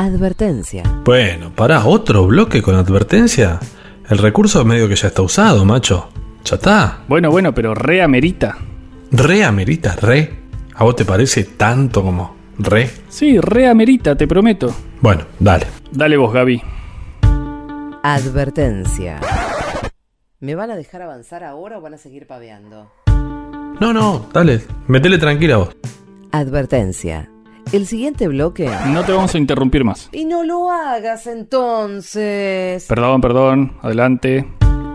Advertencia. Bueno, pará, otro bloque con advertencia. El recurso medio que ya está usado, macho. Ya está. Bueno, bueno, pero re amerita. Re amerita, re. ¿A vos te parece tanto como re? Sí, re amerita, te prometo. Bueno, dale. Dale vos, Gaby. Advertencia. ¿Me van a dejar avanzar ahora o van a seguir paveando? No, no, dale. Metele tranquila vos. Advertencia. El siguiente bloque. No te vamos a interrumpir más. Y no lo hagas entonces. Perdón, perdón. Adelante.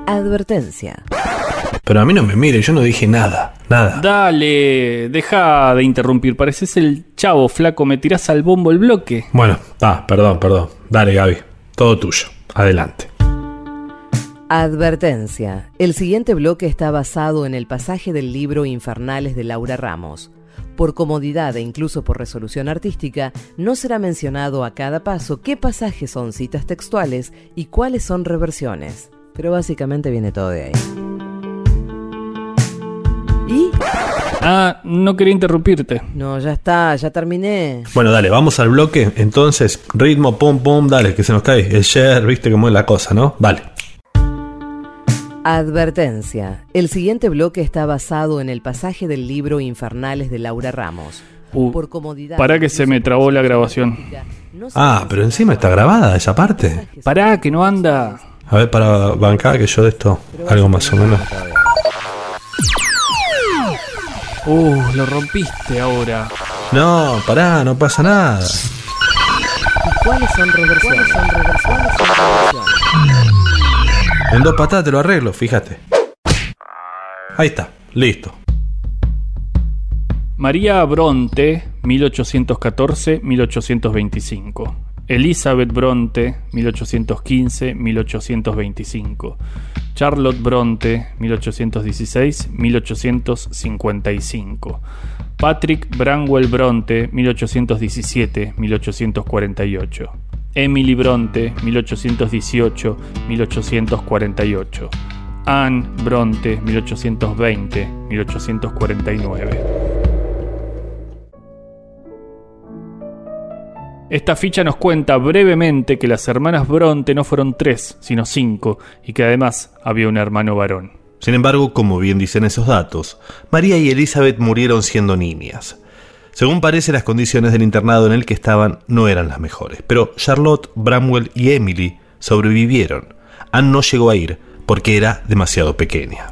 Advertencia. Pero a mí no me mire, yo no dije nada. Nada. Dale, deja de interrumpir. Pareces el chavo, flaco. Me tirás al bombo el bloque. Bueno, ah, perdón, perdón. Dale, Gaby. Todo tuyo. Adelante. Advertencia. El siguiente bloque está basado en el pasaje del libro Infernales de Laura Ramos. Por comodidad e incluso por resolución artística, no será mencionado a cada paso qué pasajes son citas textuales y cuáles son reversiones. Pero básicamente viene todo de ahí. ¿Y? Ah, no quería interrumpirte. No, ya está, ya terminé. Bueno, dale, vamos al bloque. Entonces, ritmo, pum, pum, dale, que se nos cae. El share, viste cómo es la cosa, ¿no? Vale. Advertencia. El siguiente bloque está basado en el pasaje del libro Infernales de Laura Ramos. Uh, Por comodidad. pará que se me trabó la grabación. Ah, pero encima está grabada esa parte. Pará, que no anda. A ver, para bancar que yo de esto, algo más o menos. Uh, lo rompiste ahora. No, pará, no pasa nada. ¿Cuáles son reversiones? ¿Cuáles son reversiones? ¿Cuáles son reversiones? En dos patadas te lo arreglo, fíjate. Ahí está, listo. María Bronte, 1814-1825. Elizabeth Bronte, 1815-1825. Charlotte Bronte, 1816-1855. Patrick Branwell Bronte, 1817-1848. Emily Bronte, 1818-1848. Anne Bronte, 1820-1849. Esta ficha nos cuenta brevemente que las hermanas Bronte no fueron tres, sino cinco, y que además había un hermano varón. Sin embargo, como bien dicen esos datos, María y Elizabeth murieron siendo niñas. Según parece, las condiciones del internado en el que estaban no eran las mejores, pero Charlotte, Bramwell y Emily sobrevivieron. Anne no llegó a ir porque era demasiado pequeña.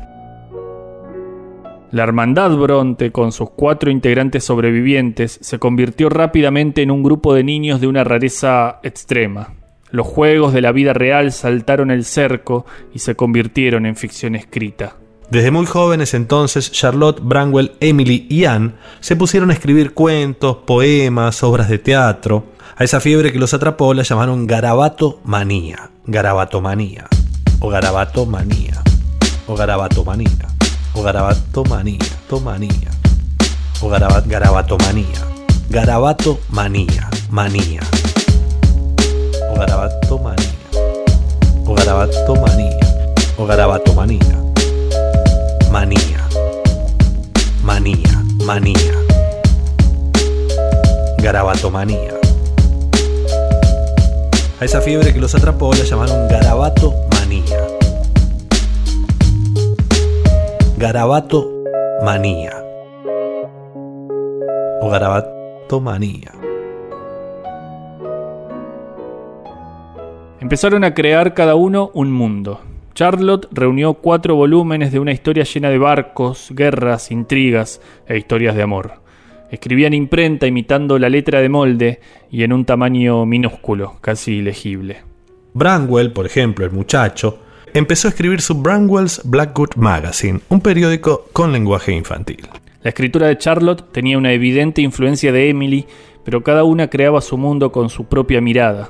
La hermandad Bronte, con sus cuatro integrantes sobrevivientes, se convirtió rápidamente en un grupo de niños de una rareza extrema. Los juegos de la vida real saltaron el cerco y se convirtieron en ficción escrita. Desde muy jóvenes entonces, Charlotte, Bramwell, Emily y Anne se pusieron a escribir cuentos, poemas, obras de teatro. A esa fiebre que los atrapó la llamaron garabato manía, garabatomanía, o garabato manía, o garabato manía, o garabato manía, tomanía, o garabat, garabato manía, o garabato manía, o garabato manía, o garabato manía manía, manía, manía, garabatomanía. A esa fiebre que los atrapó la llamaron garabato manía. Garabato manía. O garabato manía. Empezaron a crear cada uno un mundo. Charlotte reunió cuatro volúmenes de una historia llena de barcos, guerras, intrigas e historias de amor. Escribía en imprenta imitando la letra de molde y en un tamaño minúsculo, casi ilegible. Branwell, por ejemplo, el muchacho, empezó a escribir su Branwell's Blackwood Magazine, un periódico con lenguaje infantil. La escritura de Charlotte tenía una evidente influencia de Emily, pero cada una creaba su mundo con su propia mirada.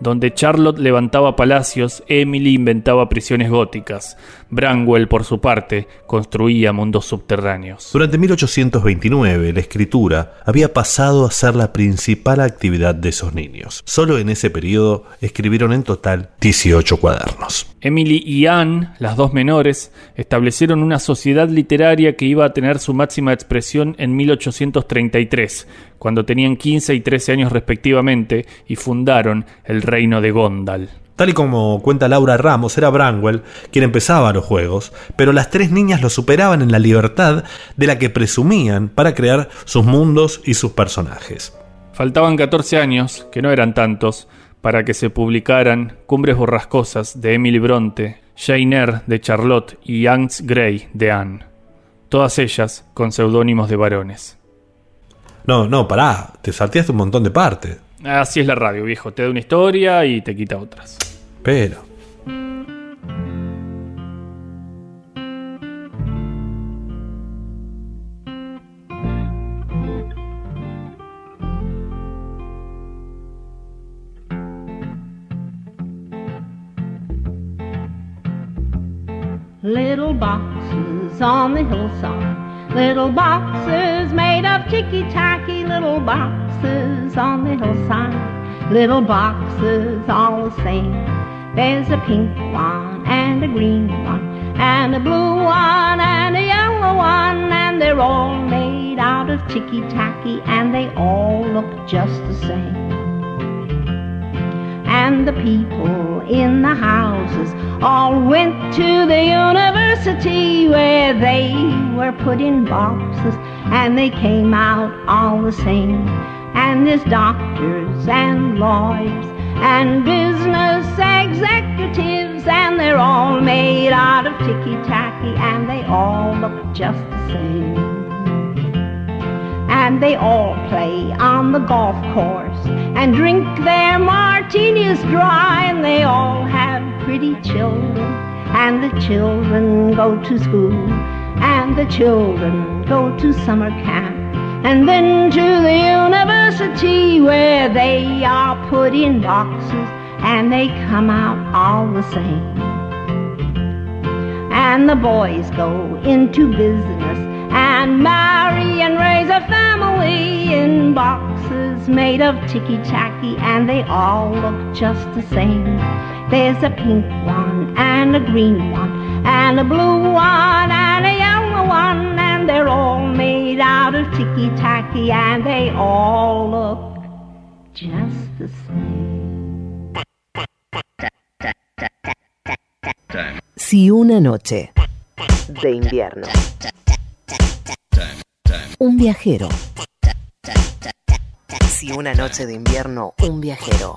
Donde Charlotte levantaba palacios, Emily inventaba prisiones góticas. Branwell, por su parte, construía mundos subterráneos. Durante 1829, la escritura había pasado a ser la principal actividad de esos niños. Solo en ese periodo escribieron en total 18 cuadernos. Emily y Anne, las dos menores, establecieron una sociedad literaria que iba a tener su máxima expresión en 1833, cuando tenían 15 y 13 años respectivamente y fundaron el reino de Gondal. Tal y como cuenta Laura Ramos, era Branwell quien empezaba los juegos, pero las tres niñas lo superaban en la libertad de la que presumían para crear sus mundos y sus personajes. Faltaban 14 años, que no eran tantos, para que se publicaran Cumbres Borrascosas de Emily Bronte, Jane Eyre de Charlotte y Hans Gray de Anne. Todas ellas con seudónimos de varones. No, no, pará, te salteaste un montón de partes. Así es la radio, viejo. Te da una historia y te quita otras. Pero. Little boxes on the hillside. Little boxes made of ticky-tacky. Little boxes on the hillside. Little boxes all the same. There's a pink one and a green one and a blue one and a yellow one and they're all made out of ticky-tacky and they all look just the same and the people in the houses all went to the university where they were put in boxes and they came out all the same. And there's doctors and lawyers and business executives and they're all made out of ticky-tacky and they all look just the same and they all play on the golf course and drink their martinis dry and they all have pretty children and the children go to school. And the children go to summer camp. And then to the university where they are put in boxes. And they come out all the same. And the boys go into business and marry and raise a family in boxes made of ticky-tacky and they all look just the same. There's a pink one and a green one and a blue one and a yellow one and they're all made out of ticky-tacky and they all look just the same. Si una noche de invierno. Un viajero. Si una noche de invierno, un viajero.